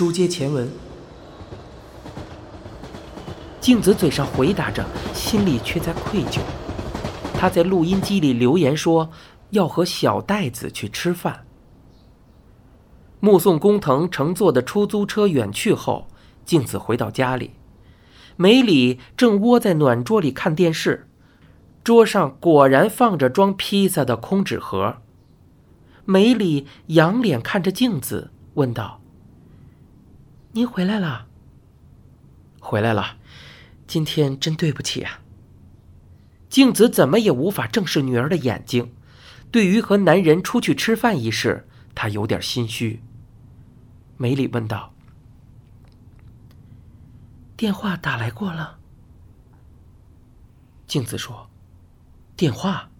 书接前文，镜子嘴上回答着，心里却在愧疚。他在录音机里留言说要和小袋子去吃饭。目送工藤乘坐的出租车远去后，镜子回到家里，梅里正窝在暖桌里看电视，桌上果然放着装披萨的空纸盒。梅里仰脸看着镜子，问道：“您回来了？回来了，今天真对不起啊。”静子怎么也无法正视女儿的眼睛，对于和男人出去吃饭一事，她有点心虚。梅里问道：“电话打来过了？”镜子说：“电话？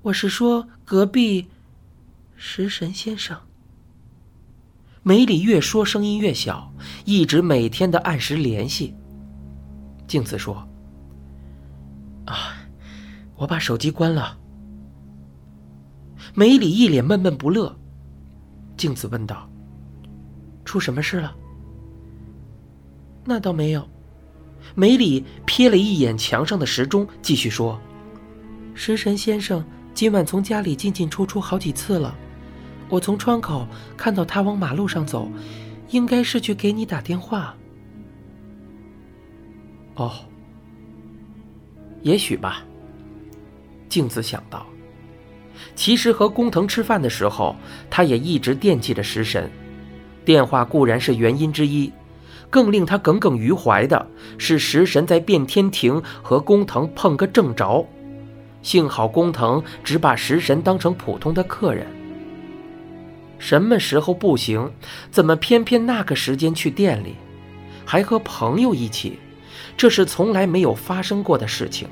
我是说隔壁食神先生。”梅里越说声音越小，一直每天的按时联系。镜子说：“啊，我把手机关了。”梅里一脸闷闷不乐。镜子问道。出什么事了？那倒没有。梅里瞥了一眼墙上的时钟，继续说：“食神先生今晚从家里进进出出好几次了，我从窗口看到他往马路上走，应该是去给你打电话。”哦，也许吧。镜子想到，其实和工藤吃饭的时候，他也一直惦记着食神。电话固然是原因之一，更令他耿耿于怀的是食神在变天庭和工藤碰个正着。幸好工藤只把食神当成普通的客人。什么时候不行？怎么偏偏那个时间去店里，还和朋友一起？这是从来没有发生过的事情。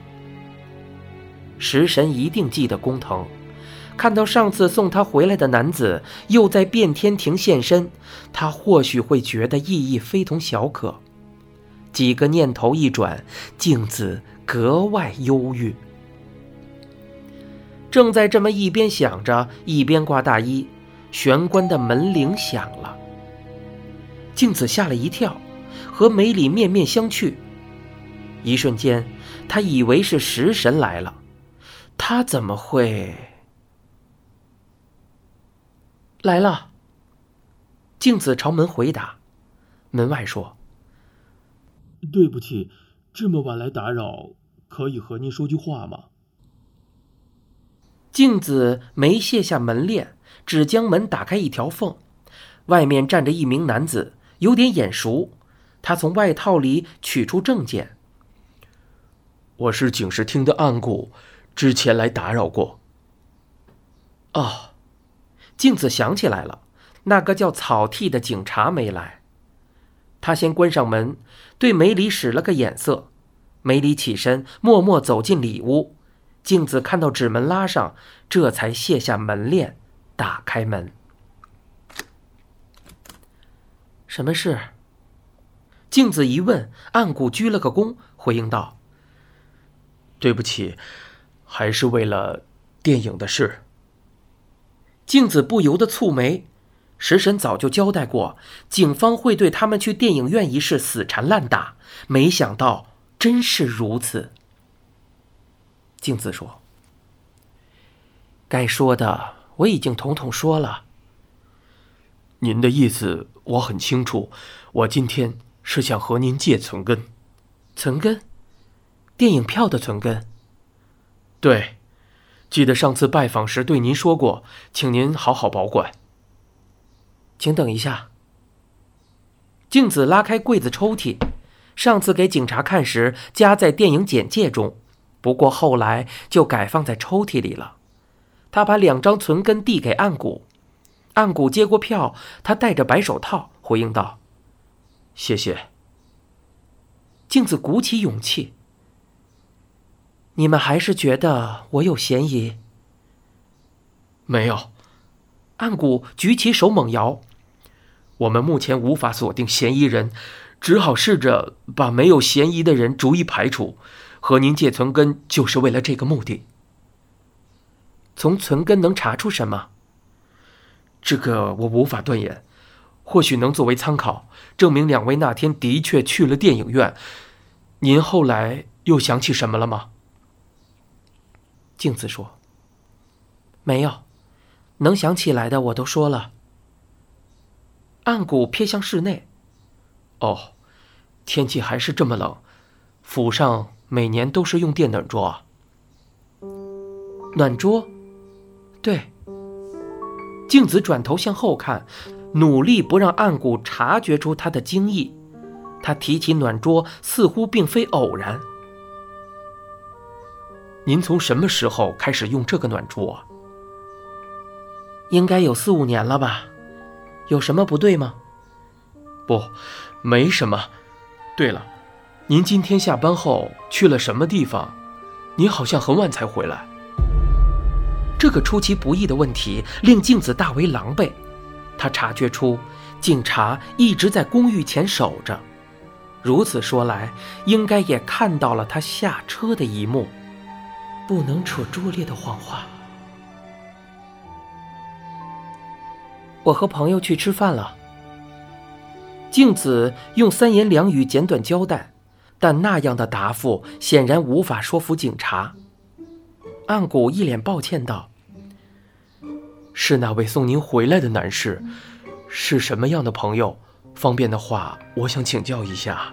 食神一定记得工藤。看到上次送他回来的男子又在变天庭现身，他或许会觉得意义非同小可。几个念头一转，镜子格外忧郁。正在这么一边想着，一边挂大衣，玄关的门铃响了。镜子吓了一跳，和梅里面面相觑。一瞬间，他以为是食神来了，他怎么会？来了。镜子朝门回答，门外说：“对不起，这么晚来打扰，可以和您说句话吗？”镜子没卸下门链，只将门打开一条缝，外面站着一名男子，有点眼熟。他从外套里取出证件：“我是警视厅的暗谷，之前来打扰过。”哦。镜子想起来了，那个叫草剃的警察没来。他先关上门，对梅里使了个眼色。梅里起身，默默走进里屋。镜子看到纸门拉上，这才卸下门链，打开门。什么事？镜子一问，暗谷鞠了个躬，回应道：“对不起，还是为了电影的事。”镜子不由得蹙眉，食神早就交代过，警方会对他们去电影院一事死缠烂打，没想到真是如此。镜子说：“该说的我已经统统说了。您的意思我很清楚，我今天是想和您借存根。存根？电影票的存根？对。”记得上次拜访时对您说过，请您好好保管。请等一下。镜子拉开柜子抽屉，上次给警察看时夹在电影简介中，不过后来就改放在抽屉里了。他把两张存根递给岸谷，岸谷接过票，他戴着白手套，回应道：“谢谢。”镜子鼓起勇气。你们还是觉得我有嫌疑？没有，岸谷举起手猛摇。我们目前无法锁定嫌疑人，只好试着把没有嫌疑的人逐一排除。和您借存根就是为了这个目的。从存根能查出什么？这个我无法断言。或许能作为参考，证明两位那天的确去了电影院。您后来又想起什么了吗？镜子说：“没有，能想起来的我都说了。”暗谷瞥向室内。哦，天气还是这么冷，府上每年都是用电暖桌啊。暖桌，对。镜子转头向后看，努力不让暗谷察觉出他的惊异。他提起暖桌，似乎并非偶然。您从什么时候开始用这个暖桌啊？应该有四五年了吧？有什么不对吗？不，没什么。对了，您今天下班后去了什么地方？您好像很晚才回来。这个出其不意的问题令镜子大为狼狈。他察觉出警察一直在公寓前守着，如此说来，应该也看到了他下车的一幕。不能扯拙劣的谎话。我和朋友去吃饭了。镜子用三言两语简短交代，但那样的答复显然无法说服警察。暗谷一脸抱歉道：“是那位送您回来的男士，是什么样的朋友？方便的话，我想请教一下。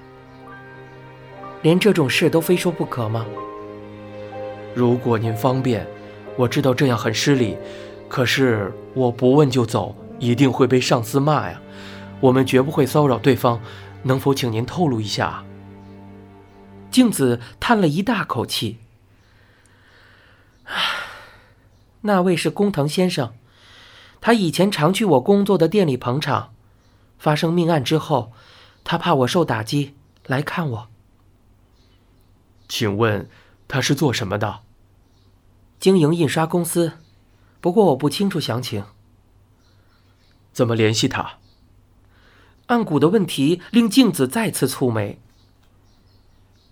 连这种事都非说不可吗？如果您方便，我知道这样很失礼，可是我不问就走，一定会被上司骂呀。我们绝不会骚扰对方，能否请您透露一下？”镜子叹了一大口气。那位是工藤先生，他以前常去我工作的店里捧场。发生命案之后，他怕我受打击，来看我。请问他是做什么的？经营印刷公司，不过我不清楚详情。怎么联系他？暗谷的问题令镜子再次蹙眉。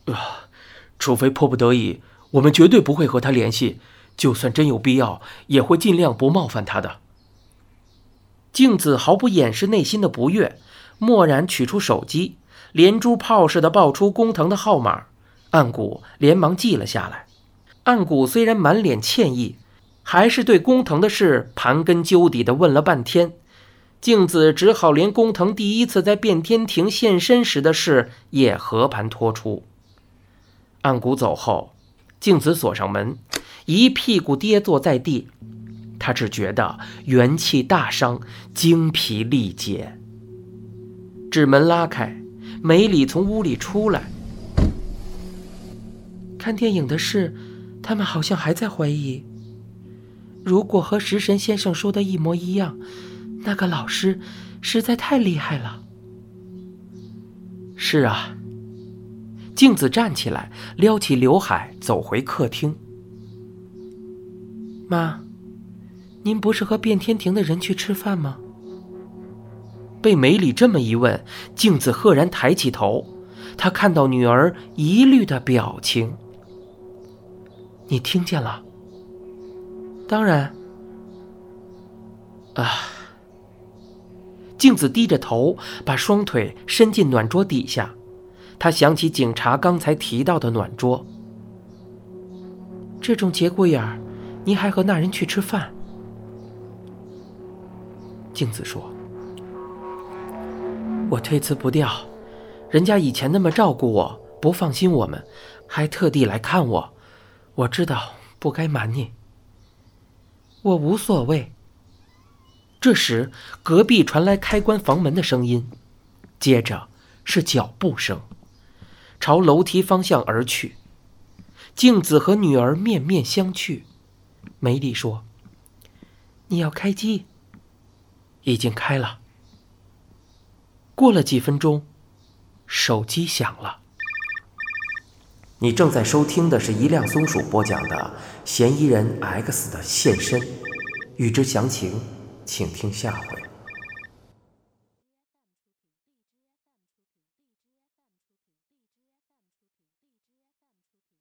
啊，除非迫不得已，我们绝对不会和他联系。就算真有必要，也会尽量不冒犯他的。镜子毫不掩饰内心的不悦，蓦然取出手机，连珠炮似的报出工藤的号码。岸谷连忙记了下来。岸谷虽然满脸歉意，还是对工藤的事盘根究底的问了半天。镜子只好连工藤第一次在变天庭现身时的事也和盘托出。岸谷走后，镜子锁上门。一屁股跌坐在地，他只觉得元气大伤，精疲力竭。纸门拉开，梅里从屋里出来。看电影的事，他们好像还在怀疑。如果和食神先生说的一模一样，那个老师实在太厉害了。是啊。镜子站起来，撩起刘海，走回客厅。妈，您不是和变天庭的人去吃饭吗？被梅里这么一问，镜子赫然抬起头，他看到女儿疑虑的表情。你听见了？当然。啊！镜子低着头，把双腿伸进暖桌底下，他想起警察刚才提到的暖桌，这种节骨眼儿。你还和那人去吃饭？镜子说：“我推辞不掉，人家以前那么照顾我，不放心我们，还特地来看我。我知道不该瞒你，我无所谓。”这时，隔壁传来开关房门的声音，接着是脚步声，朝楼梯方向而去。镜子和女儿面面相觑。梅丽说：“你要开机，已经开了。”过了几分钟，手机响了。你正在收听的是一辆松鼠播讲的《嫌疑人 X 的现身》，欲知详情，请听下回。